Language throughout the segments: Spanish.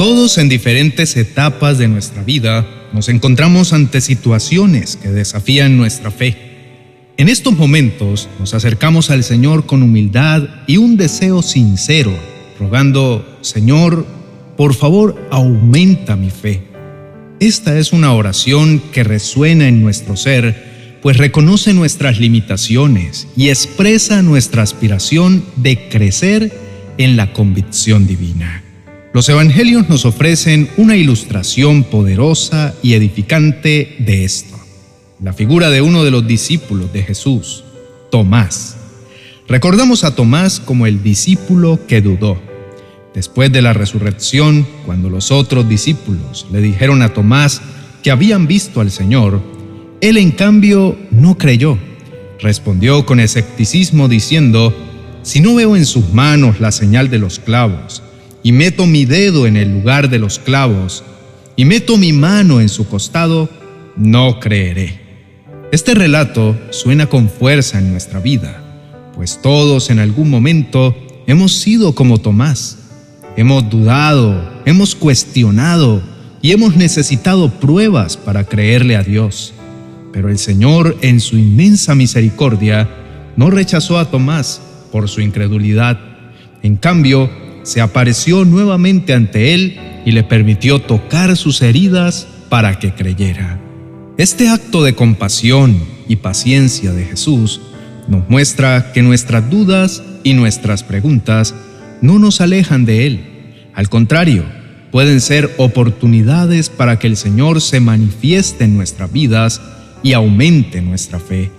Todos en diferentes etapas de nuestra vida nos encontramos ante situaciones que desafían nuestra fe. En estos momentos nos acercamos al Señor con humildad y un deseo sincero, rogando, Señor, por favor, aumenta mi fe. Esta es una oración que resuena en nuestro ser, pues reconoce nuestras limitaciones y expresa nuestra aspiración de crecer en la convicción divina. Los evangelios nos ofrecen una ilustración poderosa y edificante de esto. La figura de uno de los discípulos de Jesús, Tomás. Recordamos a Tomás como el discípulo que dudó. Después de la resurrección, cuando los otros discípulos le dijeron a Tomás que habían visto al Señor, él en cambio no creyó. Respondió con escepticismo diciendo, si no veo en sus manos la señal de los clavos, y meto mi dedo en el lugar de los clavos, y meto mi mano en su costado, no creeré. Este relato suena con fuerza en nuestra vida, pues todos en algún momento hemos sido como Tomás. Hemos dudado, hemos cuestionado y hemos necesitado pruebas para creerle a Dios. Pero el Señor, en su inmensa misericordia, no rechazó a Tomás por su incredulidad. En cambio, se apareció nuevamente ante él y le permitió tocar sus heridas para que creyera. Este acto de compasión y paciencia de Jesús nos muestra que nuestras dudas y nuestras preguntas no nos alejan de Él. Al contrario, pueden ser oportunidades para que el Señor se manifieste en nuestras vidas y aumente nuestra fe.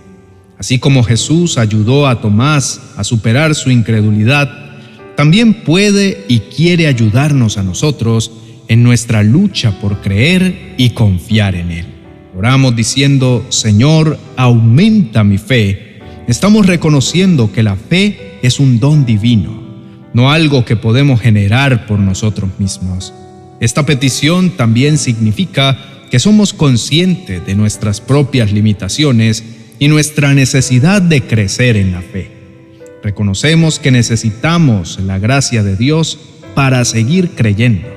Así como Jesús ayudó a Tomás a superar su incredulidad, también puede y quiere ayudarnos a nosotros en nuestra lucha por creer y confiar en Él. Oramos diciendo, Señor, aumenta mi fe. Estamos reconociendo que la fe es un don divino, no algo que podemos generar por nosotros mismos. Esta petición también significa que somos conscientes de nuestras propias limitaciones y nuestra necesidad de crecer en la fe. Reconocemos que necesitamos la gracia de Dios para seguir creyendo,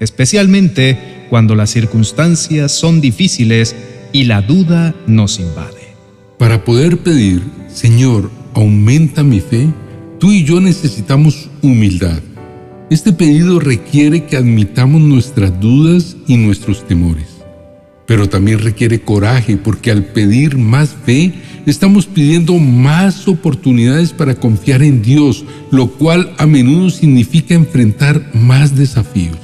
especialmente cuando las circunstancias son difíciles y la duda nos invade. Para poder pedir, Señor, aumenta mi fe, tú y yo necesitamos humildad. Este pedido requiere que admitamos nuestras dudas y nuestros temores, pero también requiere coraje porque al pedir más fe, estamos pidiendo más oportunidades para confiar en Dios, lo cual a menudo significa enfrentar más desafíos.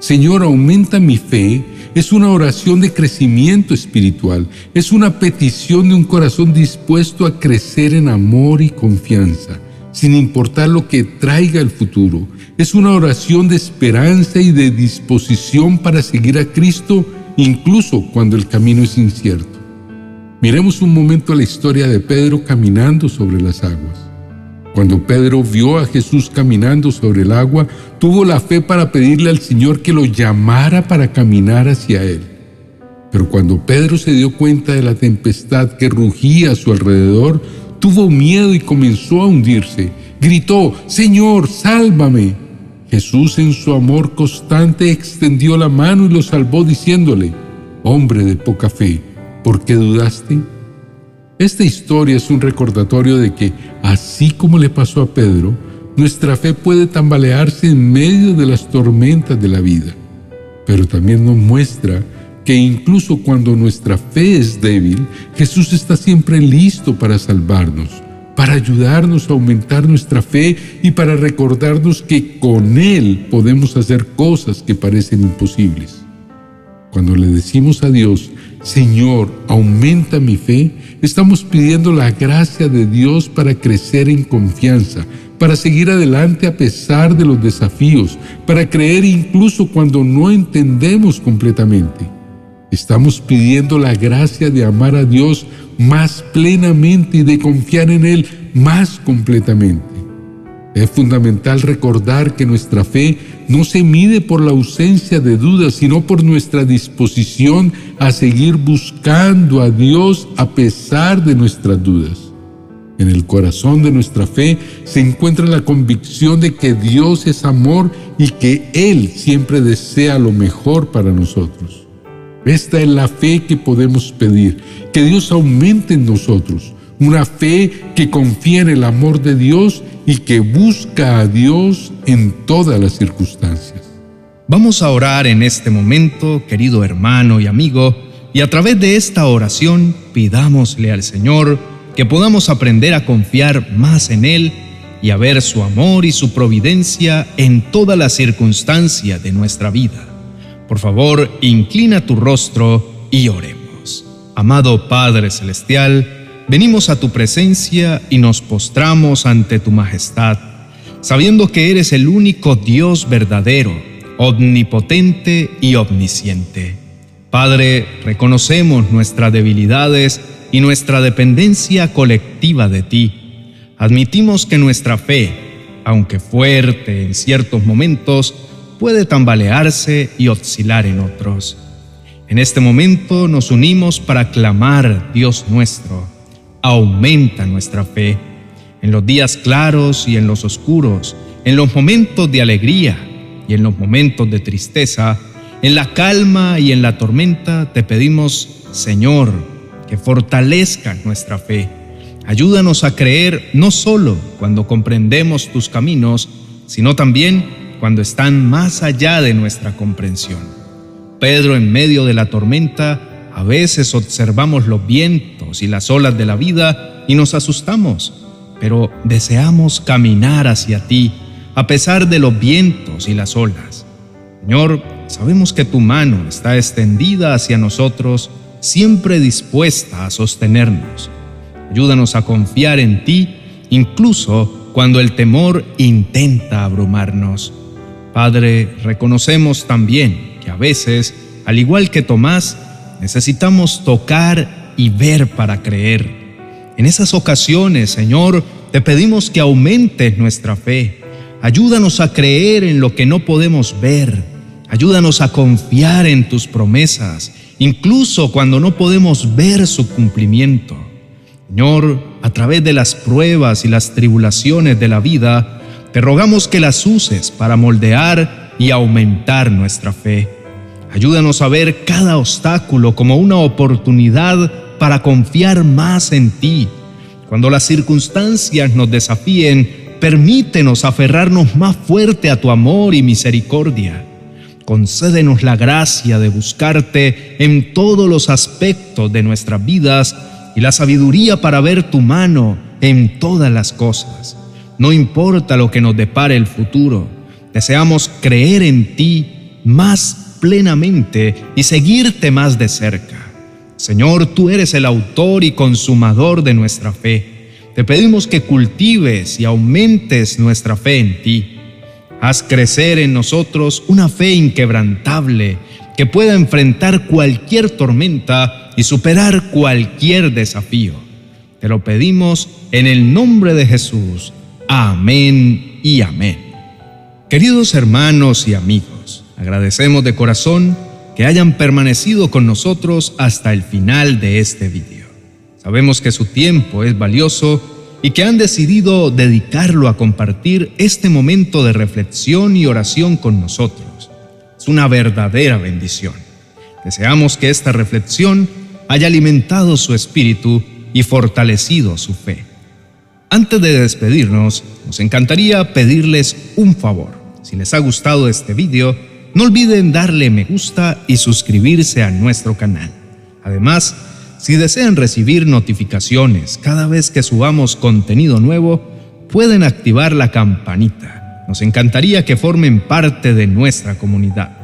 Señor, aumenta mi fe es una oración de crecimiento espiritual, es una petición de un corazón dispuesto a crecer en amor y confianza, sin importar lo que traiga el futuro. Es una oración de esperanza y de disposición para seguir a Cristo incluso cuando el camino es incierto. Miremos un momento la historia de Pedro caminando sobre las aguas. Cuando Pedro vio a Jesús caminando sobre el agua, tuvo la fe para pedirle al Señor que lo llamara para caminar hacia él. Pero cuando Pedro se dio cuenta de la tempestad que rugía a su alrededor, tuvo miedo y comenzó a hundirse. Gritó, Señor, sálvame. Jesús en su amor constante extendió la mano y lo salvó diciéndole, Hombre de poca fe, ¿Por qué dudaste? Esta historia es un recordatorio de que, así como le pasó a Pedro, nuestra fe puede tambalearse en medio de las tormentas de la vida, pero también nos muestra que incluso cuando nuestra fe es débil, Jesús está siempre listo para salvarnos, para ayudarnos a aumentar nuestra fe y para recordarnos que con Él podemos hacer cosas que parecen imposibles. Cuando le decimos a Dios, Señor, aumenta mi fe, estamos pidiendo la gracia de Dios para crecer en confianza, para seguir adelante a pesar de los desafíos, para creer incluso cuando no entendemos completamente. Estamos pidiendo la gracia de amar a Dios más plenamente y de confiar en Él más completamente. Es fundamental recordar que nuestra fe no se mide por la ausencia de dudas, sino por nuestra disposición a seguir buscando a Dios a pesar de nuestras dudas. En el corazón de nuestra fe se encuentra la convicción de que Dios es amor y que Él siempre desea lo mejor para nosotros. Esta es la fe que podemos pedir, que Dios aumente en nosotros, una fe que confía en el amor de Dios y que busca a Dios en todas las circunstancias. Vamos a orar en este momento, querido hermano y amigo, y a través de esta oración pidámosle al Señor que podamos aprender a confiar más en Él y a ver su amor y su providencia en todas las circunstancias de nuestra vida. Por favor, inclina tu rostro y oremos. Amado Padre Celestial, venimos a tu presencia y nos postramos ante tu majestad, sabiendo que eres el único Dios verdadero, omnipotente y omnisciente. Padre, reconocemos nuestras debilidades y nuestra dependencia colectiva de ti. Admitimos que nuestra fe, aunque fuerte en ciertos momentos, puede tambalearse y oscilar en otros. En este momento nos unimos para clamar, Dios nuestro, aumenta nuestra fe, en los días claros y en los oscuros, en los momentos de alegría y en los momentos de tristeza, en la calma y en la tormenta te pedimos, Señor, que fortalezca nuestra fe. Ayúdanos a creer no solo cuando comprendemos tus caminos, sino también cuando están más allá de nuestra comprensión. Pedro, en medio de la tormenta, a veces observamos los vientos y las olas de la vida y nos asustamos, pero deseamos caminar hacia ti a pesar de los vientos y las olas. Señor, sabemos que tu mano está extendida hacia nosotros, siempre dispuesta a sostenernos. Ayúdanos a confiar en ti, incluso cuando el temor intenta abrumarnos. Padre, reconocemos también que a veces, al igual que Tomás, necesitamos tocar y ver para creer. En esas ocasiones, Señor, te pedimos que aumentes nuestra fe. Ayúdanos a creer en lo que no podemos ver Ayúdanos a confiar en tus promesas, incluso cuando no podemos ver su cumplimiento. Señor, a través de las pruebas y las tribulaciones de la vida, te rogamos que las uses para moldear y aumentar nuestra fe. Ayúdanos a ver cada obstáculo como una oportunidad para confiar más en ti. Cuando las circunstancias nos desafíen, permítenos aferrarnos más fuerte a tu amor y misericordia concédenos la gracia de buscarte en todos los aspectos de nuestras vidas y la sabiduría para ver tu mano en todas las cosas. No importa lo que nos depare el futuro, deseamos creer en ti más plenamente y seguirte más de cerca. Señor, tú eres el autor y consumador de nuestra fe. Te pedimos que cultives y aumentes nuestra fe en ti Haz crecer en nosotros una fe inquebrantable que pueda enfrentar cualquier tormenta y superar cualquier desafío. Te lo pedimos en el nombre de Jesús. Amén y amén. Queridos hermanos y amigos, agradecemos de corazón que hayan permanecido con nosotros hasta el final de este video. Sabemos que su tiempo es valioso y que han decidido dedicarlo a compartir este momento de reflexión y oración con nosotros. Es una verdadera bendición. Deseamos que esta reflexión haya alimentado su espíritu y fortalecido su fe. Antes de despedirnos, nos encantaría pedirles un favor. Si les ha gustado este video, no olviden darle me gusta y suscribirse a nuestro canal. Además, si desean recibir notificaciones cada vez que subamos contenido nuevo, pueden activar la campanita. Nos encantaría que formen parte de nuestra comunidad.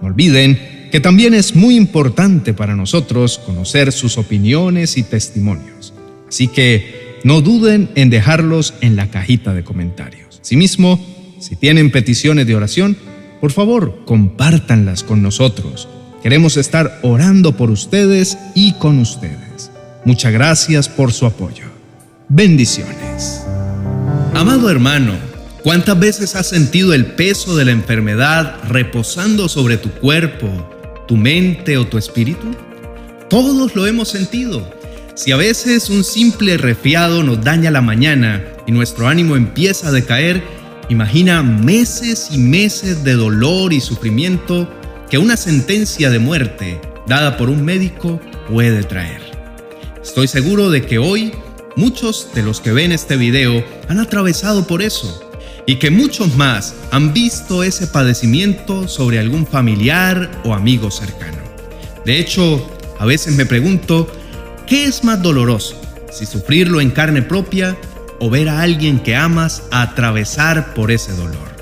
No olviden que también es muy importante para nosotros conocer sus opiniones y testimonios. Así que no duden en dejarlos en la cajita de comentarios. Asimismo, si tienen peticiones de oración, por favor, compártanlas con nosotros Queremos estar orando por ustedes y con ustedes. Muchas gracias por su apoyo. Bendiciones. Amado hermano, ¿cuántas veces has sentido el peso de la enfermedad reposando sobre tu cuerpo, tu mente o tu espíritu? Todos lo hemos sentido. Si a veces un simple resfriado nos daña la mañana y nuestro ánimo empieza a decaer, imagina meses y meses de dolor y sufrimiento que una sentencia de muerte dada por un médico puede traer. Estoy seguro de que hoy muchos de los que ven este video han atravesado por eso y que muchos más han visto ese padecimiento sobre algún familiar o amigo cercano. De hecho, a veces me pregunto, ¿qué es más doloroso? Si sufrirlo en carne propia o ver a alguien que amas atravesar por ese dolor.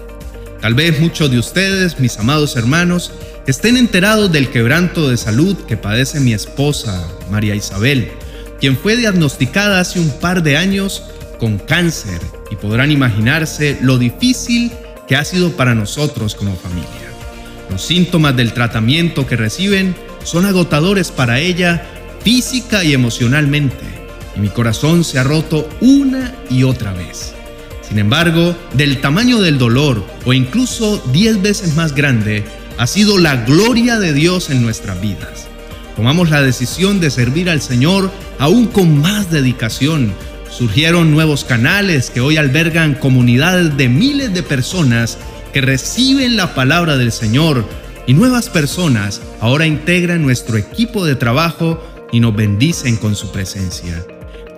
Tal vez muchos de ustedes, mis amados hermanos, estén enterados del quebranto de salud que padece mi esposa, María Isabel, quien fue diagnosticada hace un par de años con cáncer y podrán imaginarse lo difícil que ha sido para nosotros como familia. Los síntomas del tratamiento que reciben son agotadores para ella física y emocionalmente, y mi corazón se ha roto una y otra vez. Sin embargo, del tamaño del dolor, o incluso diez veces más grande, ha sido la gloria de Dios en nuestras vidas. Tomamos la decisión de servir al Señor aún con más dedicación. Surgieron nuevos canales que hoy albergan comunidades de miles de personas que reciben la palabra del Señor y nuevas personas ahora integran nuestro equipo de trabajo y nos bendicen con su presencia.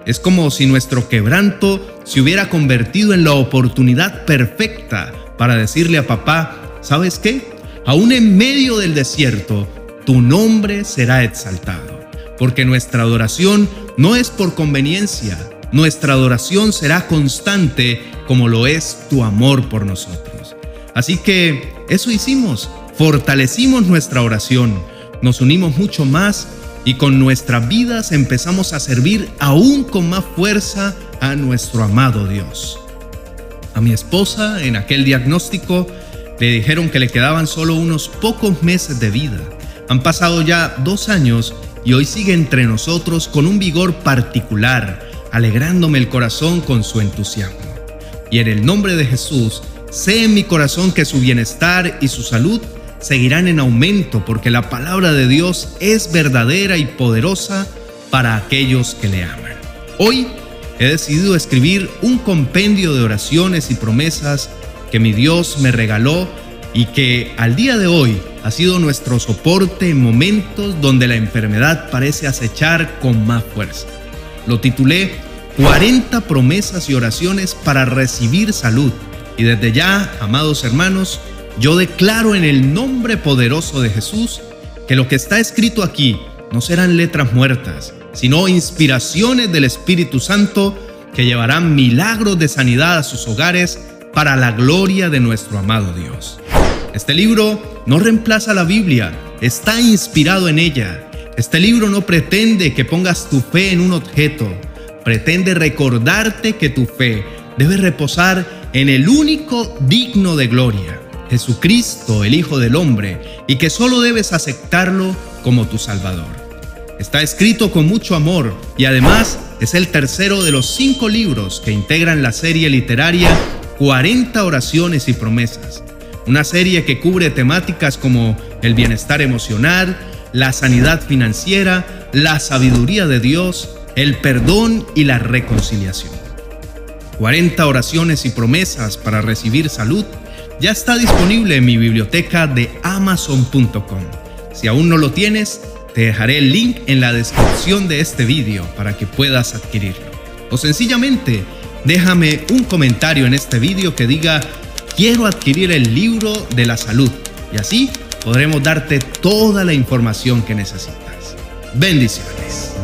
Es como si nuestro quebranto se hubiera convertido en la oportunidad perfecta para decirle a papá, ¿sabes qué? Aún en medio del desierto, tu nombre será exaltado, porque nuestra adoración no es por conveniencia, nuestra adoración será constante como lo es tu amor por nosotros. Así que eso hicimos, fortalecimos nuestra oración, nos unimos mucho más y con nuestras vidas empezamos a servir aún con más fuerza a nuestro amado Dios. A mi esposa en aquel diagnóstico le dijeron que le quedaban solo unos pocos meses de vida. Han pasado ya dos años y hoy sigue entre nosotros con un vigor particular, alegrándome el corazón con su entusiasmo. Y en el nombre de Jesús, sé en mi corazón que su bienestar y su salud seguirán en aumento porque la palabra de Dios es verdadera y poderosa para aquellos que le aman. Hoy he decidido escribir un compendio de oraciones y promesas que mi Dios me regaló y que al día de hoy ha sido nuestro soporte en momentos donde la enfermedad parece acechar con más fuerza. Lo titulé 40 promesas y oraciones para recibir salud. Y desde ya, amados hermanos, yo declaro en el nombre poderoso de Jesús que lo que está escrito aquí no serán letras muertas, sino inspiraciones del Espíritu Santo que llevarán milagros de sanidad a sus hogares para la gloria de nuestro amado Dios. Este libro no reemplaza la Biblia, está inspirado en ella. Este libro no pretende que pongas tu fe en un objeto, pretende recordarte que tu fe debe reposar en el único digno de gloria, Jesucristo, el Hijo del Hombre, y que solo debes aceptarlo como tu Salvador. Está escrito con mucho amor y además es el tercero de los cinco libros que integran la serie literaria 40 oraciones y promesas. Una serie que cubre temáticas como el bienestar emocional, la sanidad financiera, la sabiduría de Dios, el perdón y la reconciliación. 40 oraciones y promesas para recibir salud ya está disponible en mi biblioteca de amazon.com. Si aún no lo tienes, te dejaré el link en la descripción de este vídeo para que puedas adquirirlo. O sencillamente, déjame un comentario en este vídeo que diga quiero adquirir el libro de la salud y así podremos darte toda la información que necesitas. Bendiciones.